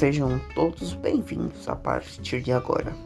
Sejam todos bem-vindos a partir de agora.